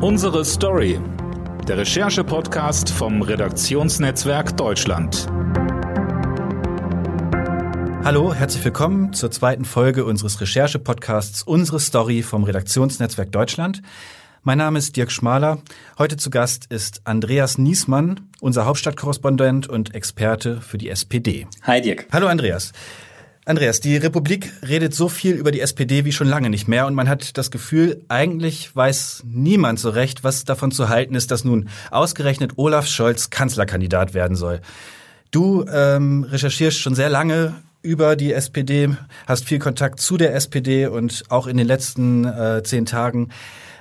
Unsere Story. Der Recherche-Podcast vom Redaktionsnetzwerk Deutschland. Hallo, herzlich willkommen zur zweiten Folge unseres Recherche-Podcasts Unsere Story vom Redaktionsnetzwerk Deutschland. Mein Name ist Dirk Schmaler. Heute zu Gast ist Andreas Niesmann, unser Hauptstadtkorrespondent und Experte für die SPD. Hi Dirk. Hallo Andreas. Andreas, die Republik redet so viel über die SPD wie schon lange nicht mehr und man hat das Gefühl, eigentlich weiß niemand so recht, was davon zu halten ist, dass nun ausgerechnet Olaf Scholz Kanzlerkandidat werden soll. Du ähm, recherchierst schon sehr lange über die SPD, hast viel Kontakt zu der SPD und auch in den letzten äh, zehn Tagen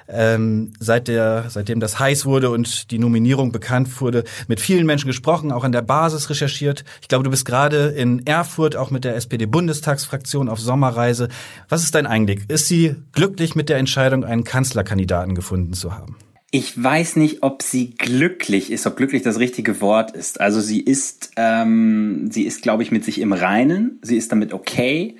ähm, seit der, seitdem das heiß wurde und die Nominierung bekannt wurde, mit vielen Menschen gesprochen, auch an der Basis recherchiert. Ich glaube, du bist gerade in Erfurt auch mit der SPD-Bundestagsfraktion auf Sommerreise. Was ist dein Einblick? Ist sie glücklich mit der Entscheidung, einen Kanzlerkandidaten gefunden zu haben? Ich weiß nicht, ob sie glücklich ist, ob glücklich das richtige Wort ist. Also sie ist, ähm, sie ist, glaube ich, mit sich im Reinen. Sie ist damit okay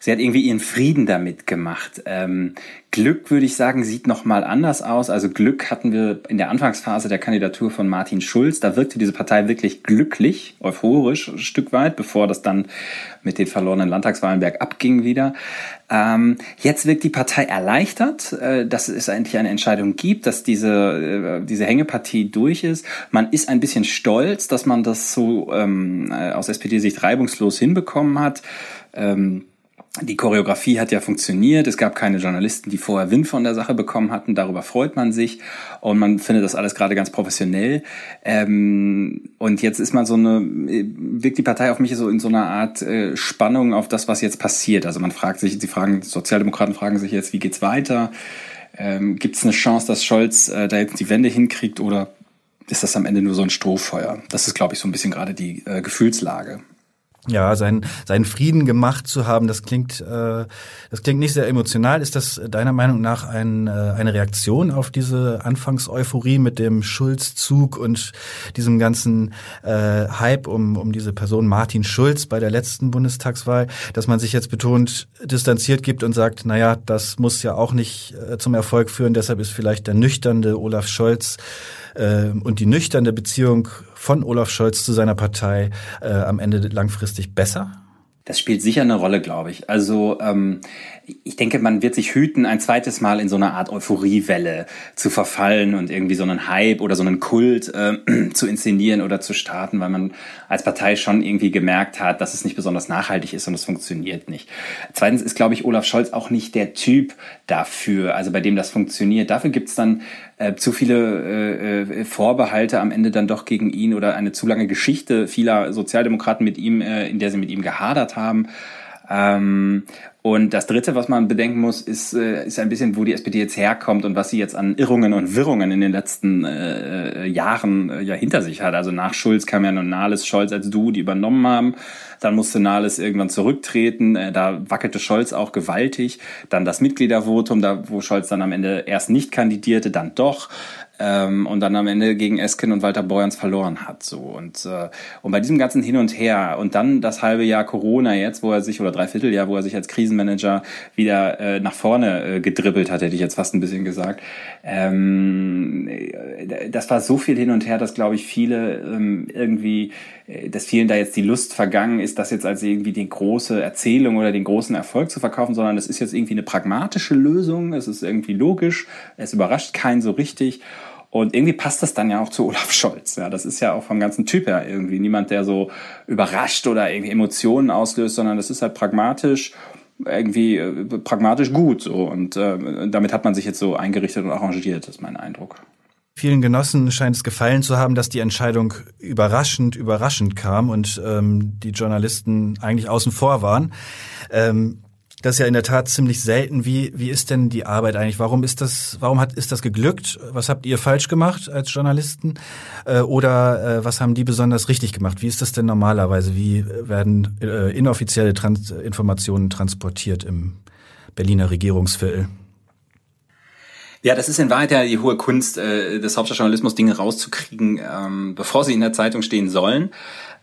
sie hat irgendwie ihren Frieden damit gemacht. Ähm, Glück, würde ich sagen, sieht noch mal anders aus. Also Glück hatten wir in der Anfangsphase der Kandidatur von Martin Schulz. Da wirkte diese Partei wirklich glücklich, euphorisch ein Stück weit, bevor das dann mit den verlorenen Landtagswahlen bergab ging wieder. Ähm, jetzt wirkt die Partei erleichtert, äh, dass es endlich eine Entscheidung gibt, dass diese, äh, diese Hängepartie durch ist. Man ist ein bisschen stolz, dass man das so ähm, äh, aus SPD-Sicht reibungslos hinbekommen hat. Ähm, die Choreografie hat ja funktioniert. Es gab keine Journalisten, die vorher Wind von der Sache bekommen hatten. Darüber freut man sich. Und man findet das alles gerade ganz professionell. Ähm, und jetzt ist man so eine, wirkt die Partei auf mich so in so einer Art äh, Spannung auf das, was jetzt passiert. Also man fragt sich, die fragen, Sozialdemokraten fragen sich jetzt, wie geht's weiter? Ähm, Gibt es eine Chance, dass Scholz äh, da jetzt die Wende hinkriegt oder ist das am Ende nur so ein Strohfeuer? Das ist, glaube ich, so ein bisschen gerade die äh, Gefühlslage ja, seinen, seinen Frieden gemacht zu haben, das klingt, äh, das klingt nicht sehr emotional. Ist das deiner Meinung nach ein, äh, eine Reaktion auf diese Anfangseuphorie mit dem Schulz-Zug und diesem ganzen äh, Hype um, um diese Person Martin Schulz bei der letzten Bundestagswahl, dass man sich jetzt betont distanziert gibt und sagt, naja, das muss ja auch nicht äh, zum Erfolg führen, deshalb ist vielleicht der nüchternde Olaf Scholz äh, und die nüchterne Beziehung von Olaf Scholz zu seiner Partei äh, am Ende langfristig besser? Das spielt sicher eine Rolle, glaube ich. Also ähm, ich denke, man wird sich hüten, ein zweites Mal in so eine Art Euphoriewelle zu verfallen und irgendwie so einen Hype oder so einen Kult äh, zu inszenieren oder zu starten, weil man als Partei schon irgendwie gemerkt hat, dass es nicht besonders nachhaltig ist und es funktioniert nicht. Zweitens ist, glaube ich, Olaf Scholz auch nicht der Typ dafür, also bei dem das funktioniert. Dafür gibt es dann äh, zu viele äh, äh, Vorbehalte am Ende dann doch gegen ihn oder eine zu lange Geschichte vieler Sozialdemokraten mit ihm, äh, in der sie mit ihm gehadert haben. Ähm, und das Dritte, was man bedenken muss, ist, äh, ist ein bisschen, wo die SPD jetzt herkommt und was sie jetzt an Irrungen und Wirrungen in den letzten äh, Jahren äh, ja hinter sich hat. Also nach Schulz kam ja nun Nahles, Scholz als Du, die übernommen haben. Dann musste Nahles irgendwann zurücktreten. Äh, da wackelte Scholz auch gewaltig. Dann das Mitgliedervotum, da wo Scholz dann am Ende erst nicht kandidierte, dann doch ähm, und dann am Ende gegen Esken und Walter Borjans verloren hat. So und äh, und bei diesem ganzen Hin und Her und dann das halbe Jahr Corona jetzt, wo er sich oder dreiviertel Jahr, wo er sich als Krisenmanager wieder äh, nach vorne äh, gedribbelt hat, hätte ich jetzt fast ein bisschen gesagt. Ähm, äh, das war so viel hin und her, dass glaube ich viele ähm, irgendwie äh, dass vielen da jetzt die Lust vergangen ist, das jetzt als irgendwie die große Erzählung oder den großen Erfolg zu verkaufen, sondern es ist jetzt irgendwie eine pragmatische Lösung, es ist irgendwie logisch, es überrascht keinen so richtig. Und irgendwie passt das dann ja auch zu Olaf Scholz. Ja, das ist ja auch vom ganzen Typ her irgendwie niemand, der so überrascht oder irgendwie Emotionen auslöst, sondern das ist halt pragmatisch irgendwie äh, pragmatisch gut so und äh, damit hat man sich jetzt so eingerichtet und arrangiert, ist mein Eindruck. Vielen Genossen scheint es gefallen zu haben, dass die Entscheidung überraschend, überraschend kam und ähm, die Journalisten eigentlich außen vor waren. Ähm, das ist ja in der Tat ziemlich selten. Wie, wie ist denn die Arbeit eigentlich? Warum ist das, warum hat, ist das geglückt? Was habt ihr falsch gemacht als Journalisten? Äh, oder äh, was haben die besonders richtig gemacht? Wie ist das denn normalerweise? Wie werden äh, inoffizielle Trans Informationen transportiert im Berliner Regierungsviertel? Ja, das ist in Wahrheit ja die hohe Kunst äh, des Hauptstadtjournalismus, Dinge rauszukriegen, ähm, bevor sie in der Zeitung stehen sollen.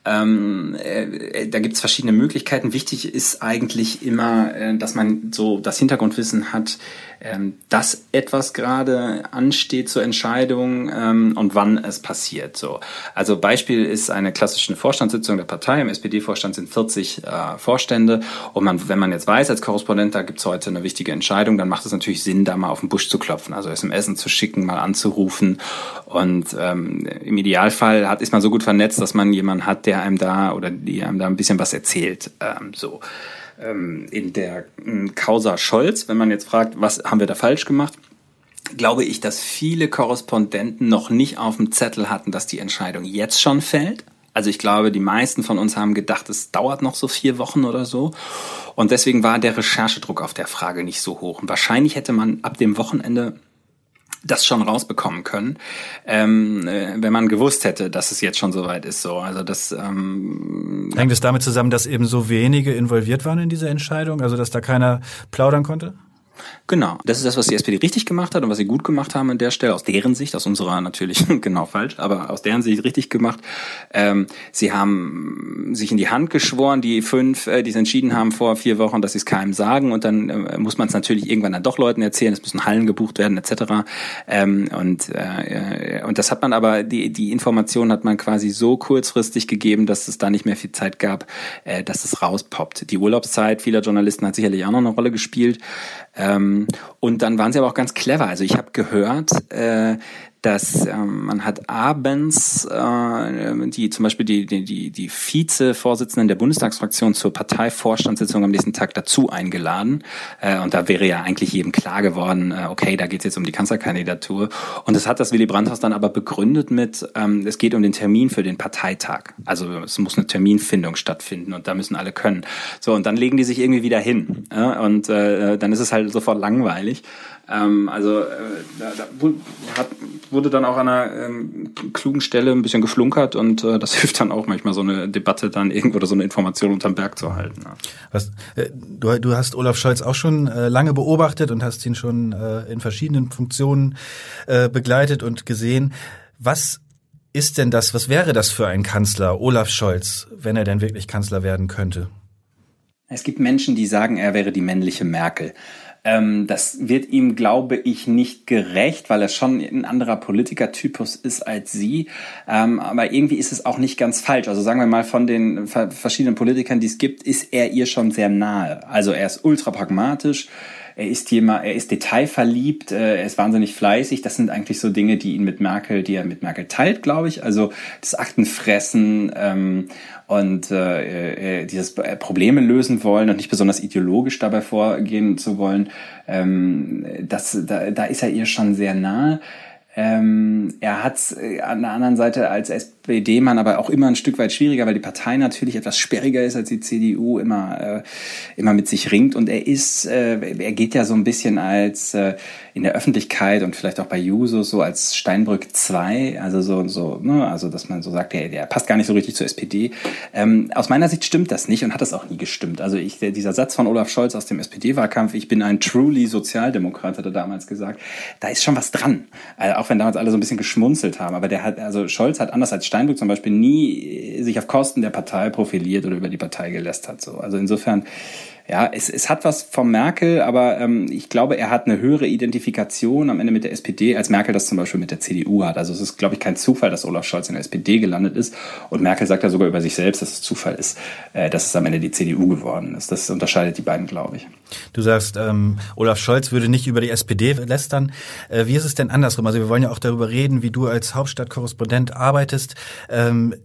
Ähm, äh, da gibt es verschiedene Möglichkeiten. Wichtig ist eigentlich immer, äh, dass man so das Hintergrundwissen hat, ähm, dass etwas gerade ansteht zur Entscheidung ähm, und wann es passiert. So, also Beispiel ist eine klassische Vorstandssitzung der Partei. Im SPD-Vorstand sind 40 äh, Vorstände und man, wenn man jetzt weiß als Korrespondent, da gibt es heute eine wichtige Entscheidung, dann macht es natürlich Sinn, da mal auf den Busch zu klopfen, also SMS zu schicken, mal anzurufen und ähm, im Idealfall hat, ist man so gut vernetzt, dass man jemanden hat, der einem da oder die einem da ein bisschen was erzählt. Ähm, so ähm, in der äh, Causa Scholz, wenn man jetzt fragt, was haben wir da falsch gemacht, glaube ich, dass viele Korrespondenten noch nicht auf dem Zettel hatten, dass die Entscheidung jetzt schon fällt. Also ich glaube, die meisten von uns haben gedacht, es dauert noch so vier Wochen oder so. Und deswegen war der Recherchedruck auf der Frage nicht so hoch. Und wahrscheinlich hätte man ab dem Wochenende das schon rausbekommen können, ähm, äh, wenn man gewusst hätte, dass es jetzt schon soweit ist. So, also das ähm, hängt es damit zusammen, dass eben so wenige involviert waren in dieser Entscheidung, also dass da keiner plaudern konnte. Genau, das ist das, was die SPD richtig gemacht hat und was sie gut gemacht haben an der Stelle, aus deren Sicht, aus unserer natürlich genau falsch, aber aus deren Sicht richtig gemacht. Ähm, sie haben sich in die Hand geschworen, die fünf, äh, die es entschieden haben vor vier Wochen, dass sie es keinem sagen und dann äh, muss man es natürlich irgendwann dann doch Leuten erzählen, es müssen Hallen gebucht werden etc. Ähm, und, äh, und das hat man aber, die, die Information hat man quasi so kurzfristig gegeben, dass es da nicht mehr viel Zeit gab, äh, dass es rauspoppt. Die Urlaubszeit vieler Journalisten hat sicherlich auch noch eine Rolle gespielt. Ähm, und dann waren sie aber auch ganz clever. Also ich habe gehört, äh, dass ähm, man hat abends äh, die zum Beispiel die die die, die Vize-Vorsitzenden der Bundestagsfraktion zur Parteivorstandssitzung am nächsten Tag dazu eingeladen äh, und da wäre ja eigentlich jedem klar geworden, äh, okay, da geht es jetzt um die Kanzlerkandidatur und das hat das Willy Brandt-Haus dann aber begründet mit, ähm, es geht um den Termin für den Parteitag, also es muss eine Terminfindung stattfinden und da müssen alle können. So und dann legen die sich irgendwie wieder hin äh, und äh, dann ist es halt sofort langweilig. Ähm, also äh, da, da hat, wurde dann auch an einer ähm, klugen Stelle ein bisschen geflunkert und äh, das hilft dann auch manchmal so eine Debatte dann irgendwo oder so eine Information unterm Berg zu halten. Ja. Was, äh, du, du hast Olaf Scholz auch schon äh, lange beobachtet und hast ihn schon äh, in verschiedenen Funktionen äh, begleitet und gesehen. Was ist denn das, was wäre das für ein Kanzler, Olaf Scholz, wenn er denn wirklich Kanzler werden könnte? Es gibt Menschen, die sagen, er wäre die männliche Merkel. Ähm, das wird ihm, glaube ich, nicht gerecht, weil er schon ein anderer Politikertypus ist als sie. Ähm, aber irgendwie ist es auch nicht ganz falsch. Also sagen wir mal, von den verschiedenen Politikern, die es gibt, ist er ihr schon sehr nahe. Also er ist ultra pragmatisch er ist jemand, er ist detailverliebt, äh, er ist wahnsinnig fleißig. Das sind eigentlich so Dinge, die ihn mit Merkel, die er mit Merkel teilt, glaube ich. Also das Aktenfressen ähm, und äh, äh dieses Probleme lösen wollen und nicht besonders ideologisch dabei vorgehen zu wollen, ähm, das, da, da ist er ihr schon sehr nahe. Ähm, er hat äh, an der anderen Seite als SPD-Mann aber auch immer ein Stück weit schwieriger, weil die Partei natürlich etwas sperriger ist als die CDU, immer, äh, immer mit sich ringt. Und er ist, äh, er geht ja so ein bisschen als äh, in der Öffentlichkeit und vielleicht auch bei Jusos so als Steinbrück 2, also so, so, ne, also dass man so sagt, der, der passt gar nicht so richtig zur SPD. Ähm, aus meiner Sicht stimmt das nicht und hat das auch nie gestimmt. Also ich, der, dieser Satz von Olaf Scholz aus dem SPD-Wahlkampf, ich bin ein truly Sozialdemokrat, hat er damals gesagt, da ist schon was dran. Also auch wenn damals alle so ein bisschen geschmunzelt haben. Aber der hat, also Scholz hat anders als Steinbrück zum Beispiel nie sich auf Kosten der Partei profiliert oder über die Partei gelästert. So. Also insofern ja, es, es hat was von Merkel, aber ähm, ich glaube, er hat eine höhere Identifikation am Ende mit der SPD, als Merkel das zum Beispiel mit der CDU hat. Also es ist, glaube ich, kein Zufall, dass Olaf Scholz in der SPD gelandet ist. Und Merkel sagt ja sogar über sich selbst, dass es Zufall ist, äh, dass es am Ende die CDU geworden ist. Das unterscheidet die beiden, glaube ich. Du sagst, ähm, Olaf Scholz würde nicht über die SPD lästern. Äh, wie ist es denn andersrum? Also wir wollen ja auch darüber reden, wie du als Hauptstadtkorrespondent arbeitest. Ähm,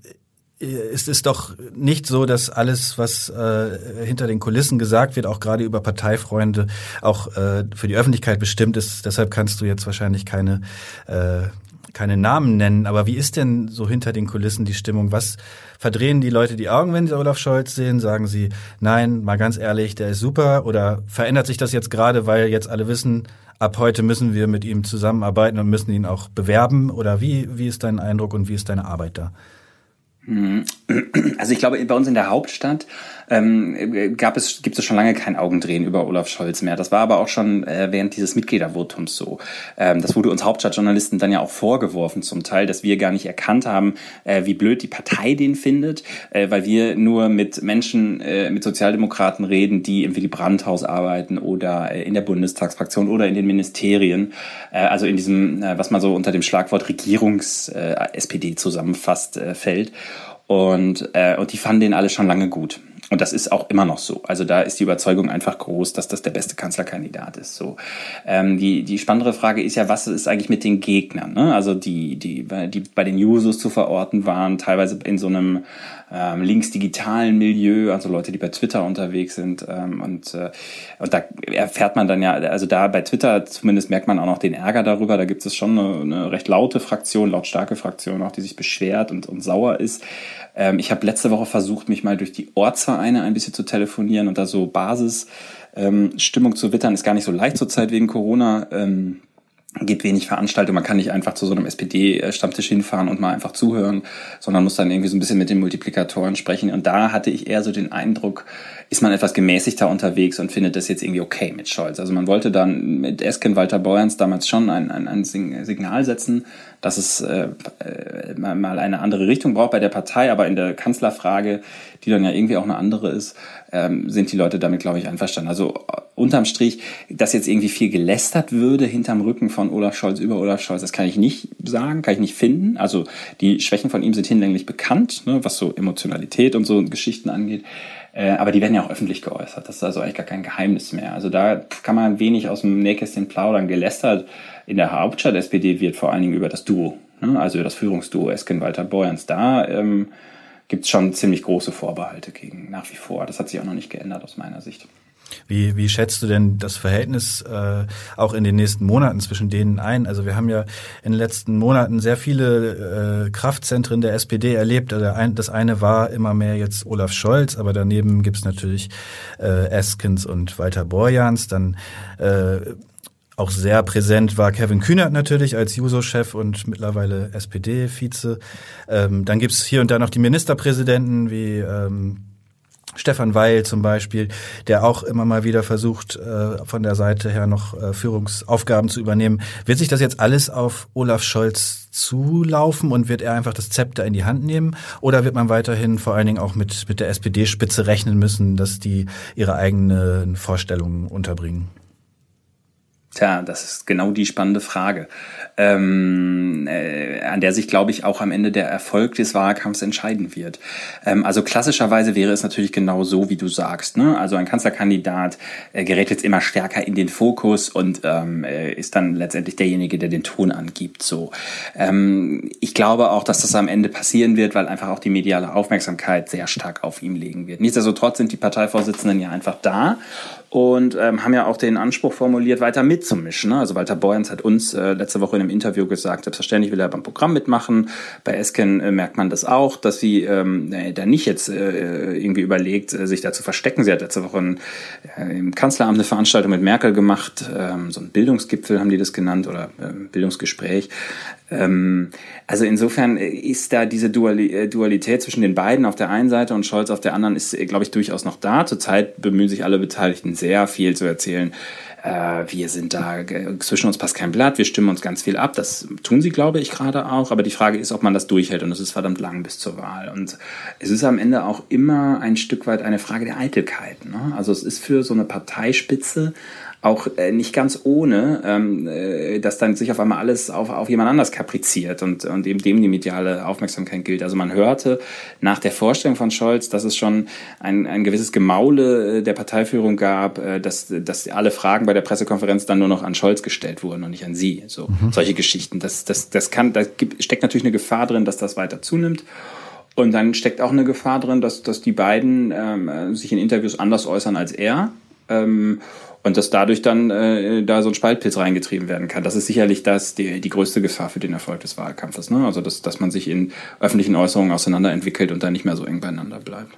es ist doch nicht so, dass alles, was äh, hinter den Kulissen gesagt wird, auch gerade über Parteifreunde, auch äh, für die Öffentlichkeit bestimmt ist. Deshalb kannst du jetzt wahrscheinlich keine äh, keine Namen nennen. Aber wie ist denn so hinter den Kulissen die Stimmung? Was verdrehen die Leute die Augen, wenn sie Olaf Scholz sehen? Sagen sie, nein, mal ganz ehrlich, der ist super? Oder verändert sich das jetzt gerade, weil jetzt alle wissen, ab heute müssen wir mit ihm zusammenarbeiten und müssen ihn auch bewerben? Oder wie, wie ist dein Eindruck und wie ist deine Arbeit da? Mhm. Also ich glaube, bei uns in der Hauptstadt ähm, gab es, gibt es schon lange kein Augendrehen über Olaf Scholz mehr. Das war aber auch schon äh, während dieses Mitgliedervotums so. Ähm, das wurde uns Hauptstadtjournalisten dann ja auch vorgeworfen zum Teil, dass wir gar nicht erkannt haben, äh, wie blöd die Partei den findet, äh, weil wir nur mit Menschen, äh, mit Sozialdemokraten reden, die im Willy Brandt-Haus arbeiten oder äh, in der Bundestagsfraktion oder in den Ministerien. Äh, also in diesem, äh, was man so unter dem Schlagwort Regierungs-SPD äh, zusammenfasst, äh, fällt. Und, äh, und die fanden den alle schon lange gut. Und das ist auch immer noch so. Also da ist die Überzeugung einfach groß, dass das der beste Kanzlerkandidat ist. So ähm, die die spannendere Frage ist ja, was ist eigentlich mit den Gegnern? Ne? Also die die die bei den Jusos zu verorten waren, teilweise in so einem ähm, linksdigitalen Milieu, also Leute, die bei Twitter unterwegs sind. Ähm, und, äh, und da erfährt man dann ja, also da bei Twitter zumindest merkt man auch noch den Ärger darüber. Da gibt es schon eine, eine recht laute Fraktion, lautstarke Fraktion auch, die sich beschwert und, und sauer ist. Ähm, ich habe letzte Woche versucht, mich mal durch die Ortsvereine ein bisschen zu telefonieren und da so Basis ähm, zu wittern. Ist gar nicht so leicht zurzeit wegen Corona. Ähm, gibt wenig Veranstaltungen. Man kann nicht einfach zu so einem SPD-Stammtisch hinfahren und mal einfach zuhören, sondern muss dann irgendwie so ein bisschen mit den Multiplikatoren sprechen. Und da hatte ich eher so den Eindruck, ist man etwas gemäßigter unterwegs und findet das jetzt irgendwie okay mit Scholz. Also man wollte dann mit Esken Walter Beuerns damals schon ein, ein, ein Signal setzen, dass es äh, äh mal eine andere Richtung braucht bei der Partei, aber in der Kanzlerfrage, die dann ja irgendwie auch eine andere ist, ähm, sind die Leute damit, glaube ich, einverstanden. Also äh, unterm Strich, dass jetzt irgendwie viel gelästert würde hinterm Rücken von Olaf Scholz über Olaf Scholz, das kann ich nicht sagen, kann ich nicht finden. Also die Schwächen von ihm sind hinlänglich bekannt, ne, was so Emotionalität und so Geschichten angeht. Äh, aber die werden ja auch öffentlich geäußert. Das ist also eigentlich gar kein Geheimnis mehr. Also da kann man wenig aus dem Nähkästchen plaudern. Gelästert in der Hauptstadt SPD wird vor allen Dingen über das Duo, ne? also über das Führungsduo Esken-Walter Beuerns. Da ähm, gibt es schon ziemlich große Vorbehalte gegen nach wie vor. Das hat sich auch noch nicht geändert aus meiner Sicht. Wie, wie schätzt du denn das Verhältnis äh, auch in den nächsten Monaten zwischen denen ein? Also wir haben ja in den letzten Monaten sehr viele äh, Kraftzentren der SPD erlebt. Also ein, das eine war immer mehr jetzt Olaf Scholz, aber daneben gibt's natürlich äh, Eskens und Walter Borjans. Dann äh, auch sehr präsent war Kevin Kühnert natürlich als Juso-Chef und mittlerweile SPD-Vize. Ähm, dann gibt's hier und da noch die Ministerpräsidenten wie ähm, Stefan Weil zum Beispiel, der auch immer mal wieder versucht, äh, von der Seite her noch äh, Führungsaufgaben zu übernehmen. Wird sich das jetzt alles auf Olaf Scholz zulaufen und wird er einfach das Zepter in die Hand nehmen? Oder wird man weiterhin vor allen Dingen auch mit, mit der SPD-Spitze rechnen müssen, dass die ihre eigenen Vorstellungen unterbringen? Tja, das ist genau die spannende Frage, ähm, äh, an der sich, glaube ich, auch am Ende der Erfolg des Wahlkampfs entscheiden wird. Ähm, also klassischerweise wäre es natürlich genau so, wie du sagst. Ne? Also ein Kanzlerkandidat äh, gerät jetzt immer stärker in den Fokus und ähm, äh, ist dann letztendlich derjenige, der den Ton angibt. So, ähm, ich glaube auch, dass das am Ende passieren wird, weil einfach auch die mediale Aufmerksamkeit sehr stark auf ihm legen wird. Nichtsdestotrotz sind die Parteivorsitzenden ja einfach da und ähm, haben ja auch den Anspruch formuliert, weiter mitzumischen. Ne? Also Walter Borjans hat uns äh, letzte Woche in einem Interview gesagt, selbstverständlich will er beim Programm mitmachen. Bei Esken äh, merkt man das auch, dass sie ähm, äh, da nicht jetzt äh, irgendwie überlegt, äh, sich da zu verstecken. Sie hat letzte Woche ein, äh, im Kanzleramt eine Veranstaltung mit Merkel gemacht, ähm, so ein Bildungsgipfel haben die das genannt oder äh, Bildungsgespräch. Ähm, also insofern äh, ist da diese äh, Dualität zwischen den beiden auf der einen Seite und Scholz auf der anderen ist, äh, glaube ich, durchaus noch da. Zurzeit bemühen sich alle Beteiligten sehr viel zu erzählen. wir sind da, zwischen uns passt kein Blatt, wir stimmen uns ganz viel ab. Das tun sie, glaube ich, gerade auch. Aber die Frage ist, ob man das durchhält. Und es ist verdammt lang bis zur Wahl. Und es ist am Ende auch immer ein Stück weit eine Frage der Eitelkeit. Ne? Also es ist für so eine Parteispitze auch äh, nicht ganz ohne, ähm, äh, dass dann sich auf einmal alles auf, auf jemand anders kapriziert und, und eben dem die mediale Aufmerksamkeit gilt. Also man hörte nach der Vorstellung von Scholz, dass es schon ein, ein gewisses Gemaule äh, der Parteiführung gab, äh, dass, dass alle Fragen bei der Pressekonferenz dann nur noch an Scholz gestellt wurden und nicht an sie. So mhm. solche Geschichten. Das, das, das kann, da gibt, steckt natürlich eine Gefahr drin, dass das weiter zunimmt. Und dann steckt auch eine Gefahr drin, dass, dass die beiden ähm, sich in Interviews anders äußern als er. Ähm, und dass dadurch dann äh, da so ein Spaltpilz reingetrieben werden kann. Das ist sicherlich das die, die größte Gefahr für den Erfolg des Wahlkampfes. Ne? Also dass, dass man sich in öffentlichen Äußerungen auseinanderentwickelt und dann nicht mehr so eng beieinander bleibt.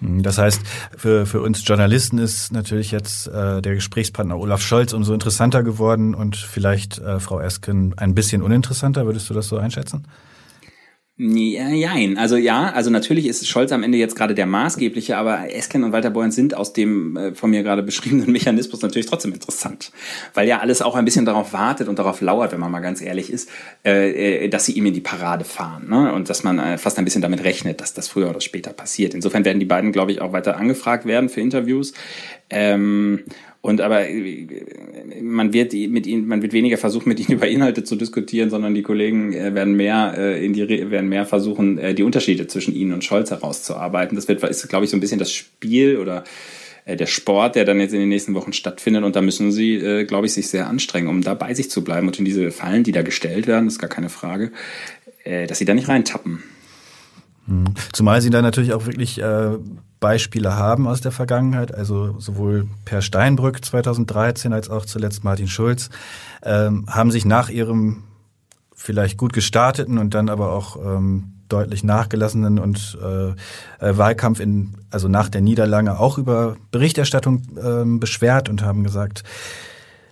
Hm, das heißt, für, für uns Journalisten ist natürlich jetzt äh, der Gesprächspartner Olaf Scholz umso interessanter geworden und vielleicht äh, Frau Esken ein bisschen uninteressanter. Würdest du das so einschätzen? Ja, jein. Also ja, also natürlich ist Scholz am Ende jetzt gerade der maßgebliche, aber Esken und Walter Borjans sind aus dem äh, von mir gerade beschriebenen Mechanismus natürlich trotzdem interessant, weil ja alles auch ein bisschen darauf wartet und darauf lauert, wenn man mal ganz ehrlich ist, äh, äh dass sie ihm in die Parade fahren ne? und dass man äh, fast ein bisschen damit rechnet, dass das früher oder später passiert. Insofern werden die beiden, glaube ich, auch weiter angefragt werden für Interviews. Ähm, und aber äh, man wird mit ihnen, man wird weniger versuchen, mit ihnen über Inhalte zu diskutieren, sondern die Kollegen äh, werden mehr äh, in die werden mehr versuchen, die Unterschiede zwischen ihnen und Scholz herauszuarbeiten. Das wird, ist, glaube ich, so ein bisschen das Spiel oder der Sport, der dann jetzt in den nächsten Wochen stattfindet. Und da müssen sie, glaube ich, sich sehr anstrengen, um da bei sich zu bleiben und in diese Fallen, die da gestellt werden, ist gar keine Frage, dass sie da nicht reintappen. Mhm. Zumal sie da natürlich auch wirklich äh, Beispiele haben aus der Vergangenheit, also sowohl Per Steinbrück 2013 als auch zuletzt Martin Schulz, ähm, haben sich nach ihrem vielleicht gut gestarteten und dann aber auch ähm, deutlich nachgelassenen und äh, äh, Wahlkampf in also nach der Niederlage auch über Berichterstattung ähm, beschwert und haben gesagt,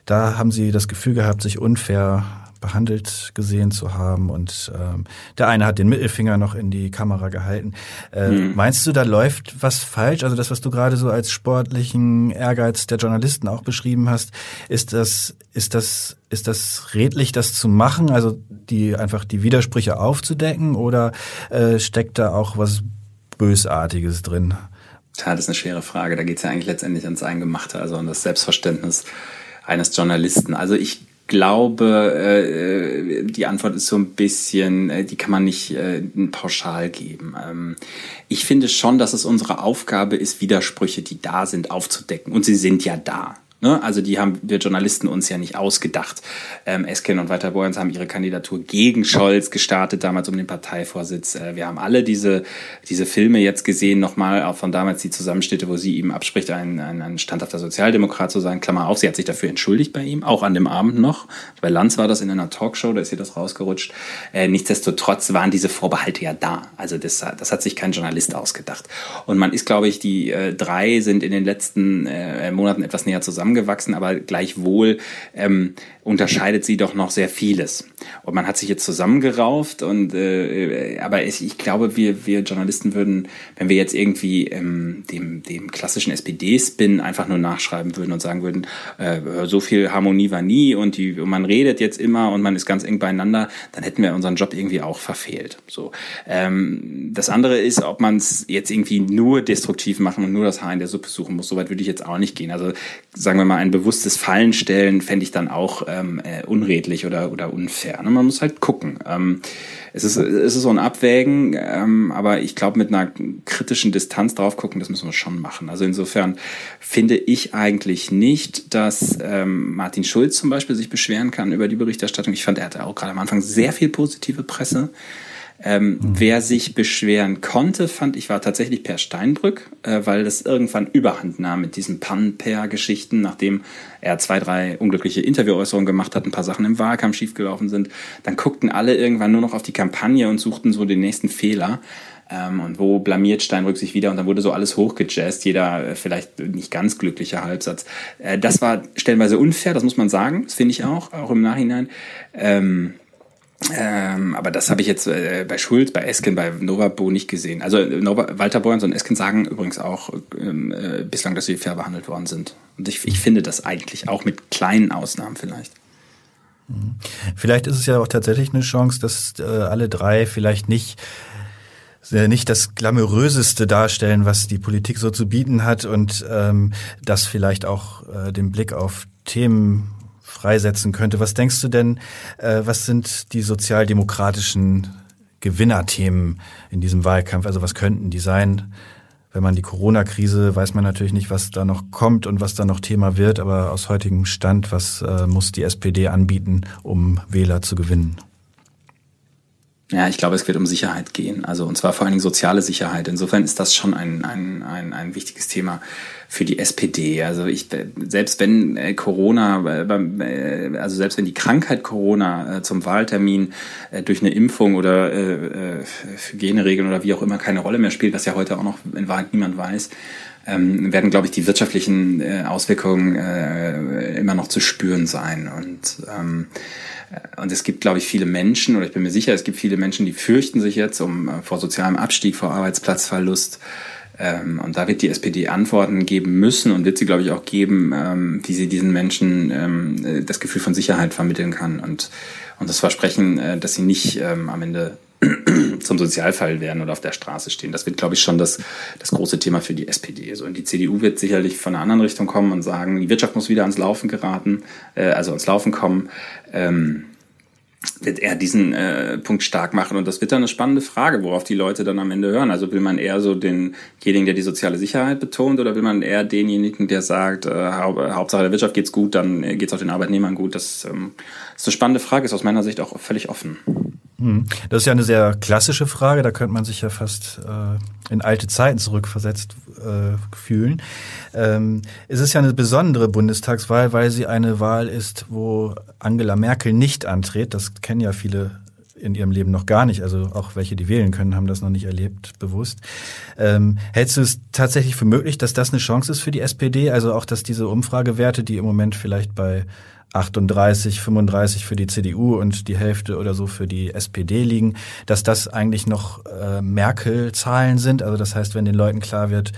da haben sie das Gefühl gehabt, sich unfair behandelt gesehen zu haben. Und ähm, der eine hat den Mittelfinger noch in die Kamera gehalten. Äh, hm. Meinst du, da läuft was falsch? Also das, was du gerade so als sportlichen Ehrgeiz der Journalisten auch beschrieben hast, ist das, ist das, ist das redlich, das zu machen? Also die einfach die Widersprüche aufzudecken oder äh, steckt da auch was Bösartiges drin? Tja, das ist eine schwere Frage. Da geht es ja eigentlich letztendlich ans Eingemachte, also an das Selbstverständnis eines Journalisten. Also ich glaube, äh, die Antwort ist so ein bisschen, äh, die kann man nicht äh, pauschal geben. Ähm, ich finde schon, dass es unsere Aufgabe ist, Widersprüche, die da sind, aufzudecken. Und sie sind ja da. Ne? Also die haben wir Journalisten uns ja nicht ausgedacht. Ähm, Esken und Walter Borjans haben ihre Kandidatur gegen Scholz gestartet, damals um den Parteivorsitz. Äh, wir haben alle diese, diese Filme jetzt gesehen, nochmal auch von damals die Zusammenschnitte, wo sie ihm abspricht, ein, ein, ein standhafter Sozialdemokrat zu sein. Klammer auf, sie hat sich dafür entschuldigt bei ihm, auch an dem Abend noch. Bei Lanz war das in einer Talkshow, da ist ihr das rausgerutscht. Äh, nichtsdestotrotz waren diese Vorbehalte ja da. Also das, das hat sich kein Journalist ausgedacht. Und man ist, glaube ich, die äh, drei sind in den letzten äh, Monaten etwas näher zusammen zusammengewachsen, aber gleichwohl ähm, unterscheidet sie doch noch sehr vieles. Und man hat sich jetzt zusammengerauft und äh, aber ich, ich glaube, wir, wir Journalisten würden, wenn wir jetzt irgendwie ähm, dem, dem klassischen SPD-Spin einfach nur nachschreiben würden und sagen würden, äh, so viel Harmonie war nie und, die, und man redet jetzt immer und man ist ganz eng beieinander, dann hätten wir unseren Job irgendwie auch verfehlt. So. Ähm, das andere ist, ob man es jetzt irgendwie nur destruktiv machen und nur das Haar in der Suppe suchen muss. Soweit würde ich jetzt auch nicht gehen. Also sagen wir mal, ein bewusstes Fallenstellen fände ich dann auch ähm, äh, unredlich oder, oder unfair. Ne? Man muss halt gucken. Ähm, es, ist, es ist so ein Abwägen, ähm, aber ich glaube, mit einer kritischen Distanz drauf gucken, das müssen wir schon machen. Also insofern finde ich eigentlich nicht, dass ähm, Martin Schulz zum Beispiel sich beschweren kann über die Berichterstattung. Ich fand, er hatte auch gerade am Anfang sehr viel positive Presse. Ähm, mhm. Wer sich beschweren konnte, fand ich, war tatsächlich Per Steinbrück, äh, weil das irgendwann überhand nahm mit diesen Pan-Per-Geschichten, nachdem er zwei, drei unglückliche Interviewäußerungen gemacht hat, ein paar Sachen im Wahlkampf schiefgelaufen sind. Dann guckten alle irgendwann nur noch auf die Kampagne und suchten so den nächsten Fehler. Ähm, und wo blamiert Steinbrück sich wieder und dann wurde so alles hochgejazzt, jeder äh, vielleicht nicht ganz glücklicher Halbsatz. Äh, das war stellenweise unfair, das muss man sagen, das finde ich auch, auch im Nachhinein. Ähm, ähm, aber das habe ich jetzt äh, bei Schulz, bei Esken, bei Novabo nicht gesehen. Also Nova, Walter Borjans und Esken sagen übrigens auch ähm, äh, bislang, dass sie fair behandelt worden sind. Und ich, ich finde das eigentlich auch mit kleinen Ausnahmen vielleicht. Mhm. Vielleicht ist es ja auch tatsächlich eine Chance, dass äh, alle drei vielleicht nicht äh, nicht das glamouröseste darstellen, was die Politik so zu bieten hat und ähm, das vielleicht auch äh, den Blick auf Themen freisetzen könnte. Was denkst du denn, äh, was sind die sozialdemokratischen Gewinnerthemen in diesem Wahlkampf? Also was könnten die sein? Wenn man die Corona-Krise, weiß man natürlich nicht, was da noch kommt und was da noch Thema wird, aber aus heutigem Stand, was äh, muss die SPD anbieten, um Wähler zu gewinnen? Ja, ich glaube, es wird um Sicherheit gehen. Also und zwar vor allen Dingen soziale Sicherheit. Insofern ist das schon ein, ein, ein, ein wichtiges Thema für die SPD. Also ich selbst wenn äh, Corona, äh, äh, also selbst wenn die Krankheit Corona äh, zum Wahltermin äh, durch eine Impfung oder äh, äh, Hygieneregeln oder wie auch immer keine Rolle mehr spielt, was ja heute auch noch in Wahrheit niemand weiß, ähm, werden, glaube ich, die wirtschaftlichen äh, Auswirkungen äh, immer noch zu spüren sein. Und ähm, und es gibt, glaube ich, viele Menschen, oder ich bin mir sicher, es gibt viele Menschen, die fürchten sich jetzt um, äh, vor sozialem Abstieg, vor Arbeitsplatzverlust. Ähm, und da wird die SPD Antworten geben müssen und wird sie, glaube ich, auch geben, ähm, wie sie diesen Menschen ähm, äh, das Gefühl von Sicherheit vermitteln kann und, und das Versprechen, äh, dass sie nicht am Ende zum Sozialfall werden oder auf der Straße stehen. Das wird, glaube ich, schon das, das große Thema für die SPD. So, und die CDU wird sicherlich von einer anderen Richtung kommen und sagen, die Wirtschaft muss wieder ans Laufen geraten, äh, also ans Laufen kommen. Ähm, wird er diesen äh, Punkt stark machen. Und das wird dann eine spannende Frage, worauf die Leute dann am Ende hören. Also will man eher so denjenigen, der die soziale Sicherheit betont, oder will man eher denjenigen, der sagt, äh, Hauptsache der Wirtschaft geht's gut, dann geht's auch den Arbeitnehmern gut. Das ähm, ist eine spannende Frage, ist aus meiner Sicht auch völlig offen. Hm. Das ist ja eine sehr klassische Frage, da könnte man sich ja fast äh, in alte Zeiten zurückversetzt äh, fühlen. Ähm, es ist ja eine besondere Bundestagswahl, weil sie eine Wahl ist, wo Angela Merkel nicht antritt. Das kennen ja viele in ihrem Leben noch gar nicht. Also auch welche, die wählen können, haben das noch nicht erlebt, bewusst. Ähm, hältst du es tatsächlich für möglich, dass das eine Chance ist für die SPD? Also auch, dass diese Umfragewerte, die im Moment vielleicht bei 38, 35 für die CDU und die Hälfte oder so für die SPD liegen, dass das eigentlich noch äh, Merkel-Zahlen sind. Also das heißt, wenn den Leuten klar wird,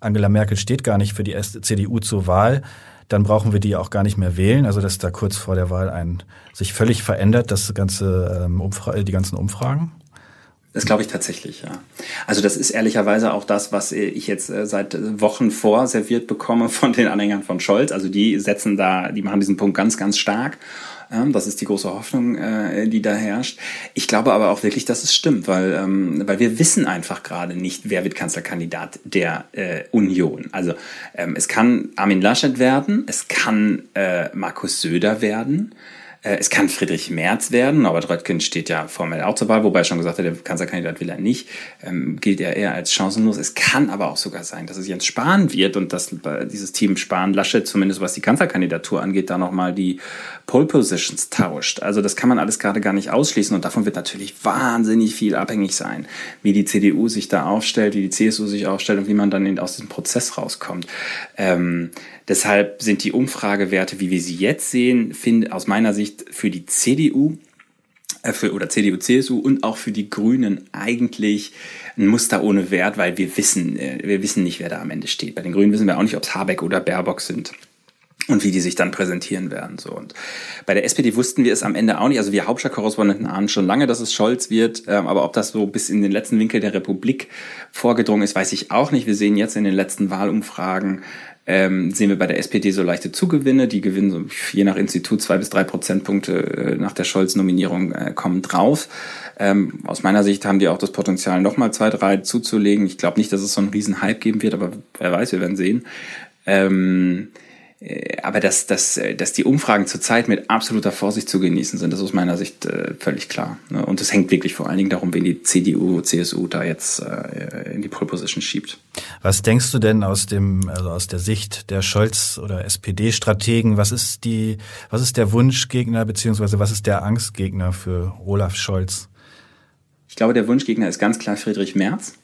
Angela Merkel steht gar nicht für die CDU zur Wahl, dann brauchen wir die auch gar nicht mehr wählen. Also dass da kurz vor der Wahl ein sich völlig verändert, das ganze ähm, Umfra die ganzen Umfragen. Das glaube ich tatsächlich, ja. Also das ist ehrlicherweise auch das, was ich jetzt äh, seit Wochen vorserviert bekomme von den Anhängern von Scholz. Also die setzen da, die machen diesen Punkt ganz, ganz stark. Das ist die große Hoffnung, äh, die da herrscht. Ich glaube aber auch wirklich, dass es stimmt, weil, ähm, weil wir wissen einfach gerade nicht, wer wird Kanzlerkandidat der äh, Union. Also ähm, es kann Armin Laschet werden, es kann Markus Söder werden. Äh, es kann Friedrich Merz werden, aber Röttgen steht ja formell auch zur Wahl, wobei schon gesagt hat, der Kanzlerkandidat will er nicht. Ähm, gilt er eher als chancenlos. Es kann aber auch sogar sein, dass es Jens Spahn wird und dass dieses Team Spahn-Laschet, zumindest was die Kanzlerkandidatur angeht, da nochmal die Pole Positions tauscht. Also das kann man alles gerade gar nicht ausschließen und davon wird natürlich wahnsinnig viel abhängig sein, wie die CDU sich da aufstellt, wie die CSU sich aufstellt und wie man dann aus diesem Prozess rauskommt. Ähm, Deshalb sind die Umfragewerte, wie wir sie jetzt sehen, find, aus meiner Sicht für die CDU äh, für, oder CDU, CSU und auch für die Grünen eigentlich ein Muster ohne Wert, weil wir wissen, äh, wir wissen nicht, wer da am Ende steht. Bei den Grünen wissen wir auch nicht, ob es Habeck oder Baerbock sind und wie die sich dann präsentieren werden. So und bei der SPD wussten wir es am Ende auch nicht. Also wir Hauptstadtkorrespondenten ahnen schon lange, dass es Scholz wird, ähm, aber ob das so bis in den letzten Winkel der Republik vorgedrungen ist, weiß ich auch nicht. Wir sehen jetzt in den letzten Wahlumfragen ähm, sehen wir bei der SPD so leichte Zugewinne. Die gewinnen so, je nach Institut zwei bis drei Prozentpunkte äh, nach der Scholz-Nominierung äh, kommen drauf. Ähm, aus meiner Sicht haben die auch das Potenzial, nochmal zwei, drei zuzulegen. Ich glaube nicht, dass es so einen riesen Hype geben wird, aber wer weiß, wir werden sehen. Ähm, äh, aber dass, dass, äh, dass die Umfragen zurzeit mit absoluter Vorsicht zu genießen sind, das ist aus meiner Sicht äh, völlig klar. Ne? Und es hängt wirklich vor allen Dingen darum, wen die CDU, CSU da jetzt in die Pole Position schiebt. Was denkst du denn aus dem, also aus der Sicht der Scholz- oder SPD-Strategen? Was ist die, was ist der Wunschgegner beziehungsweise was ist der Angstgegner für Olaf Scholz? Ich glaube, der Wunschgegner ist ganz klar Friedrich Merz.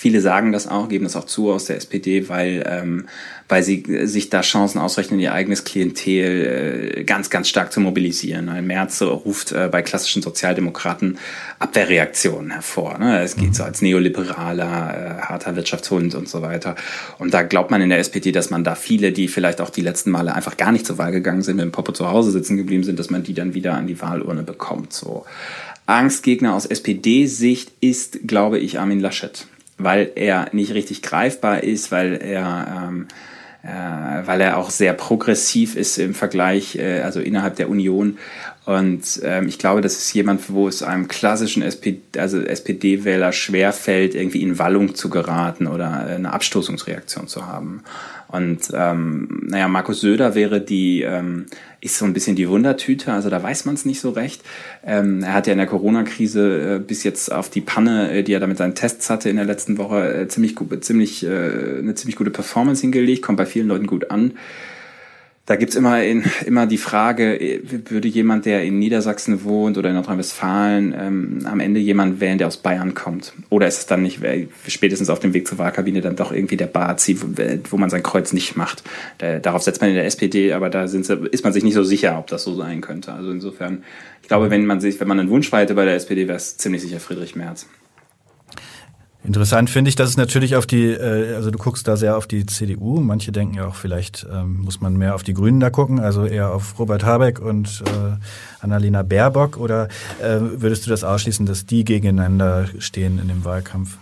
Viele sagen das auch, geben das auch zu aus der SPD, weil, ähm, weil sie sich da Chancen ausrechnen, ihr eigenes Klientel äh, ganz, ganz stark zu mobilisieren. Ein Merz ruft äh, bei klassischen Sozialdemokraten Abwehrreaktionen hervor. Ne? Es geht so als neoliberaler, äh, harter Wirtschaftshund und so weiter. Und da glaubt man in der SPD, dass man da viele, die vielleicht auch die letzten Male einfach gar nicht zur Wahl gegangen sind, mit dem Popo zu Hause sitzen geblieben sind, dass man die dann wieder an die Wahlurne bekommt. So. Angstgegner aus SPD-Sicht ist, glaube ich, Armin Laschet weil er nicht richtig greifbar ist, weil er ähm, äh, weil er auch sehr progressiv ist im Vergleich, äh, also innerhalb der Union. Und ähm, ich glaube, das ist jemand, wo es einem klassischen SPD, also SPD-Wähler schwerfällt, irgendwie in Wallung zu geraten oder eine Abstoßungsreaktion zu haben. Und ähm, naja, Markus Söder wäre die, ähm, ist so ein bisschen die Wundertüte, also da weiß man es nicht so recht. Ähm, er hat ja in der Corona-Krise äh, bis jetzt auf die Panne, äh, die er da mit seinen Tests hatte in der letzten Woche, äh, ziemlich ziemlich, äh, eine ziemlich gute Performance hingelegt, kommt bei vielen Leuten gut an da gibt's immer, immer die Frage, würde jemand, der in Niedersachsen wohnt oder in Nordrhein-Westfalen, ähm, am Ende jemand wählen, der aus Bayern kommt? Oder ist es dann nicht, spätestens auf dem Weg zur Wahlkabine, dann doch irgendwie der Bazi, wo man sein Kreuz nicht macht? Da, darauf setzt man in der SPD, aber da sind, ist man sich nicht so sicher, ob das so sein könnte. Also insofern, ich glaube, wenn man sich, wenn man einen Wunsch hätte bei der SPD, wäre es ziemlich sicher Friedrich Merz. Interessant finde ich, dass es natürlich auf die, äh, also du guckst da sehr auf die CDU. Manche denken ja auch, vielleicht ähm, muss man mehr auf die Grünen da gucken, also eher auf Robert Habeck und äh, Annalena Baerbock. Oder äh, würdest du das ausschließen, dass die gegeneinander stehen in dem Wahlkampf?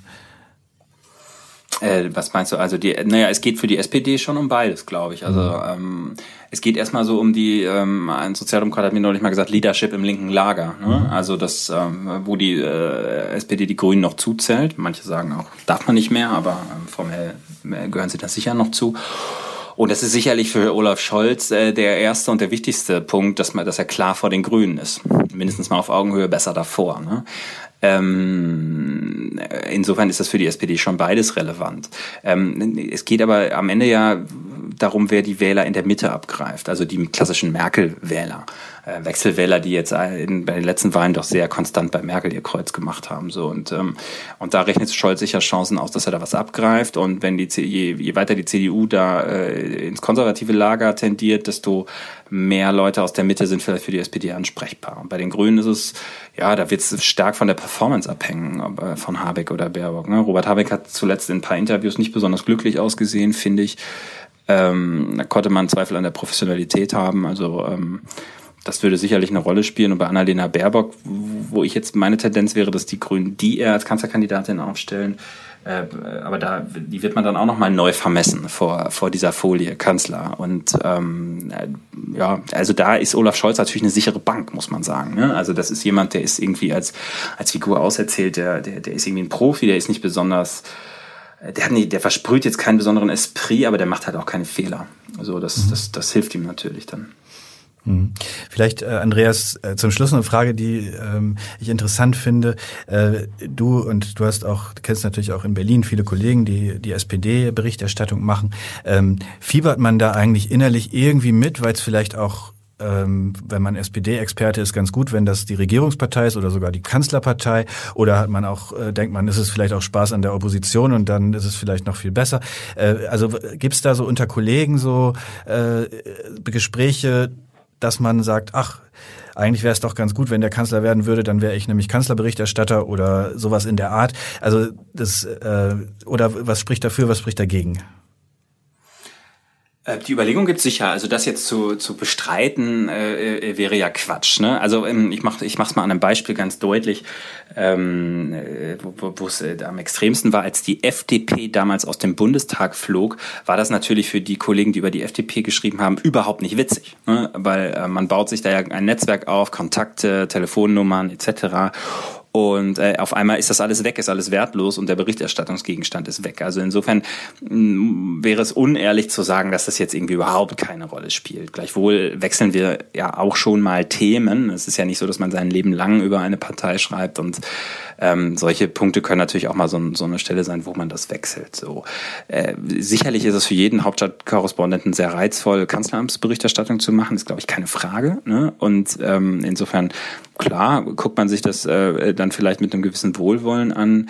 Äh, was meinst du? Also die, naja, es geht für die SPD schon um beides, glaube ich. Also mhm. ähm, es geht erstmal so um die, ähm, ein Sozialdemokrat hat mir neulich mal gesagt, Leadership im linken Lager. Ne? Mhm. Also das, ähm, wo die äh, SPD die Grünen noch zuzählt. Manche sagen auch, darf man nicht mehr, aber ähm, formell äh, gehören sie da sicher noch zu. Und das ist sicherlich für Olaf Scholz äh, der erste und der wichtigste Punkt, dass, man, dass er klar vor den Grünen ist. Mindestens mal auf Augenhöhe, besser davor. Ne? Ähm, insofern ist das für die SPD schon beides relevant. Ähm, es geht aber am Ende ja darum, wer die Wähler in der Mitte abgreift, also die klassischen Merkel-Wähler. Äh, Wechselwähler, die jetzt bei den letzten Wahlen doch sehr konstant bei Merkel ihr Kreuz gemacht haben. So und ähm, und da rechnet Scholz sicher Chancen aus, dass er da was abgreift. Und wenn die je, je weiter die CDU da äh, ins konservative Lager tendiert, desto mehr Leute aus der Mitte sind vielleicht für die SPD ansprechbar. Und bei den Grünen ist es, ja, da wird es stark von der Performance abhängen, äh, von Habeck oder Baerbock. Ne? Robert Habeck hat zuletzt in ein paar Interviews nicht besonders glücklich ausgesehen, finde ich. Ähm, da konnte man Zweifel an der Professionalität haben. Also ähm, das würde sicherlich eine Rolle spielen. Und bei Annalena Baerbock, wo ich jetzt meine Tendenz wäre, dass die Grünen die eher als Kanzlerkandidatin aufstellen, äh, aber da, die wird man dann auch nochmal neu vermessen vor, vor dieser Folie Kanzler. Und ähm, ja, also da ist Olaf Scholz natürlich eine sichere Bank, muss man sagen. Ne? Also das ist jemand, der ist irgendwie als, als Figur auserzählt, der, der, der ist irgendwie ein Profi, der ist nicht besonders der hat nicht, der versprüht jetzt keinen besonderen Esprit, aber der macht halt auch keine Fehler. Also das, mhm. das, das hilft ihm natürlich dann. Mhm. Vielleicht, äh, Andreas, äh, zum Schluss eine Frage, die ähm, ich interessant finde. Äh, du und du hast auch, du kennst natürlich auch in Berlin viele Kollegen, die die SPD-Berichterstattung machen. Ähm, fiebert man da eigentlich innerlich irgendwie mit, weil es vielleicht auch ähm, wenn man SPD-Experte ist, ganz gut, wenn das die Regierungspartei ist oder sogar die Kanzlerpartei. Oder hat man auch, äh, denkt man, ist es vielleicht auch Spaß an der Opposition und dann ist es vielleicht noch viel besser. Äh, also gibt's da so unter Kollegen so äh, Gespräche, dass man sagt, ach, eigentlich wäre es doch ganz gut, wenn der Kanzler werden würde, dann wäre ich nämlich Kanzlerberichterstatter oder sowas in der Art. Also das äh, oder was spricht dafür, was spricht dagegen? Äh, die Überlegung gibt sicher. Also das jetzt zu, zu bestreiten äh, äh wäre ja Quatsch. Ne? Also ähm, ich mache ich mach's mal an einem Beispiel ganz deutlich, ähm, äh, wo es äh, am extremsten war, als die FDP damals aus dem Bundestag flog, war das natürlich für die Kollegen, die über die FDP geschrieben haben, überhaupt nicht witzig, ne? weil äh, man baut sich da ja ein Netzwerk auf, Kontakte, Telefonnummern etc. Und äh, auf einmal ist das alles weg, ist alles wertlos und der Berichterstattungsgegenstand ist weg. Also insofern mh, mm, wäre es unehrlich zu sagen, dass das jetzt irgendwie überhaupt keine Rolle spielt. Gleichwohl wechseln wir ja auch schon mal Themen. Es ist ja nicht so, dass man sein Leben lang über eine Partei schreibt und ähm, solche Punkte können natürlich auch mal so, so eine Stelle sein, wo man das wechselt. So äh, sicherlich ist es für jeden Hauptstadtkorrespondenten sehr reizvoll, Kanzleramtsberichterstattung zu machen, ist glaube ich keine Frage. Ne? Und ähm, insofern klar guckt man sich das äh, dann vielleicht mit einem gewissen Wohlwollen an.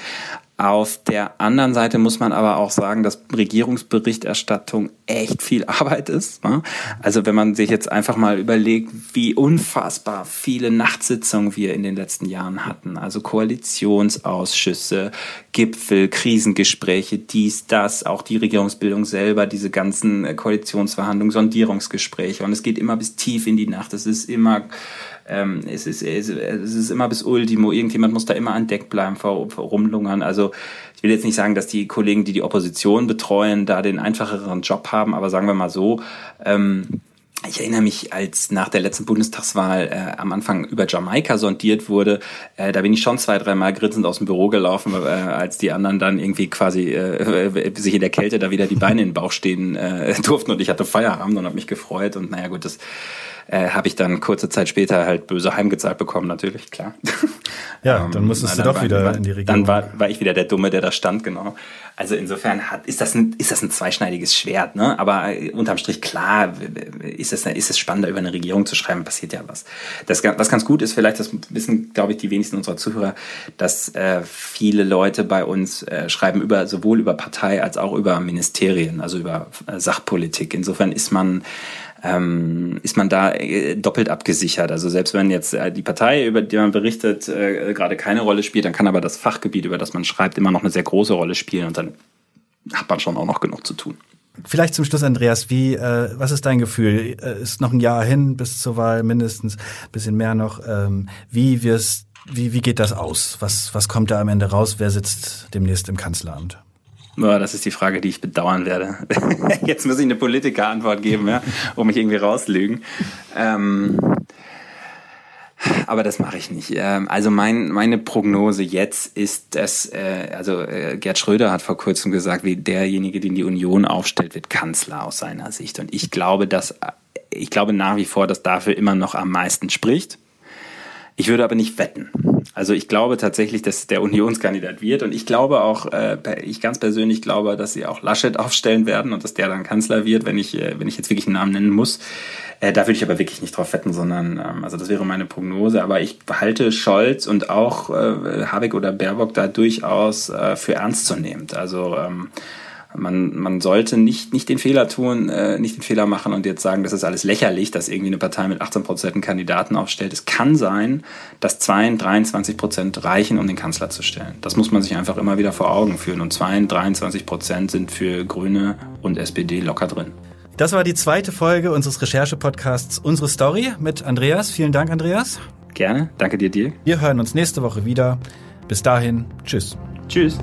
Auf der anderen Seite muss man aber auch sagen, dass Regierungsberichterstattung echt viel Arbeit ist. Ne? Also wenn man sich jetzt einfach mal überlegt, wie unfassbar viele Nachtsitzungen wir in den letzten Jahren hatten, also Koalitionsausschüsse, Gipfel, Krisengespräche, dies, das, auch die Regierungsbildung selber, diese ganzen Koalitionsverhandlungen, Sondierungsgespräche und es geht immer bis tief in die Nacht. Es ist immer ähm, es, ist, es, ist immer bis Ultimo. Irgendjemand muss da immer an Deck bleiben vor, vor Rumlungern. Also ich will jetzt nicht sagen, dass die Kollegen, die die Opposition betreuen, da den einfacheren Job haben, aber sagen wir mal so, ähm, ich erinnere mich, als nach der letzten Bundestagswahl äh, am Anfang über Jamaika sondiert wurde, äh, da bin ich schon zwei, dreimal grinsend aus dem Büro gelaufen, äh, als die anderen dann irgendwie quasi äh, sich in der Kälte da wieder die Beine in den Bauch stehen äh, durften und ich hatte Feierabend und habe mich gefreut und naja gut, das äh, habe ich dann kurze Zeit später halt böse heimgezahlt bekommen, natürlich, klar. Ja, dann musstest ähm, du doch war, wieder in die Regierung. Dann war, war ich wieder der Dumme, der da stand, genau. Also insofern hat, ist, das ein, ist das ein zweischneidiges Schwert, ne? Aber äh, unterm Strich klar, ist es, ist es spannender, über eine Regierung zu schreiben, passiert ja was. Das, was ganz gut ist, vielleicht, das wissen, glaube ich, die wenigsten unserer Zuhörer, dass äh, viele Leute bei uns äh, schreiben über sowohl über Partei als auch über Ministerien, also über äh, Sachpolitik. Insofern ist man ähm, ist man da äh, doppelt abgesichert. Also selbst wenn jetzt äh, die Partei, über die man berichtet, äh, gerade keine Rolle spielt, dann kann aber das Fachgebiet, über das man schreibt, immer noch eine sehr große Rolle spielen und dann hat man schon auch noch genug zu tun. Vielleicht zum Schluss, Andreas, wie, äh, was ist dein Gefühl? Äh, ist noch ein Jahr hin bis zur Wahl, mindestens, bisschen mehr noch. Ähm, wie wirst, wie, wie geht das aus? Was, was kommt da am Ende raus? Wer sitzt demnächst im Kanzleramt? Ja, das ist die Frage, die ich bedauern werde. Jetzt muss ich eine Politikerantwort geben, ja, um mich irgendwie rauslügen. Ähm, aber das mache ich nicht. Ähm, also mein, meine Prognose jetzt ist, dass, äh, also äh, Gerd Schröder hat vor kurzem gesagt, wie derjenige, den die Union aufstellt, wird Kanzler aus seiner Sicht. Und ich glaube, dass, ich glaube nach wie vor, dass dafür immer noch am meisten spricht. Ich würde aber nicht wetten. Also ich glaube tatsächlich, dass der Unionskandidat wird und ich glaube auch, äh, ich ganz persönlich glaube, dass sie auch Laschet aufstellen werden und dass der dann Kanzler wird, wenn ich, äh, wenn ich jetzt wirklich einen Namen nennen muss. Äh, da würde ich aber wirklich nicht drauf wetten, sondern ähm, also das wäre meine Prognose. Aber ich halte Scholz und auch äh, Habeck oder Baerbock da durchaus äh, für ernstzunehmend. Also ähm, man, man sollte nicht, nicht den Fehler tun, äh, nicht den Fehler machen und jetzt sagen, das ist alles lächerlich, dass irgendwie eine Partei mit 18 Prozent Kandidaten aufstellt. Es kann sein, dass 2, 23 Prozent reichen, um den Kanzler zu stellen. Das muss man sich einfach immer wieder vor Augen führen. Und 2, 23 Prozent sind für Grüne und SPD locker drin. Das war die zweite Folge unseres Recherche-Podcasts Unsere Story mit Andreas. Vielen Dank, Andreas. Gerne. Danke dir, Dirk. Wir hören uns nächste Woche wieder. Bis dahin. Tschüss. Tschüss.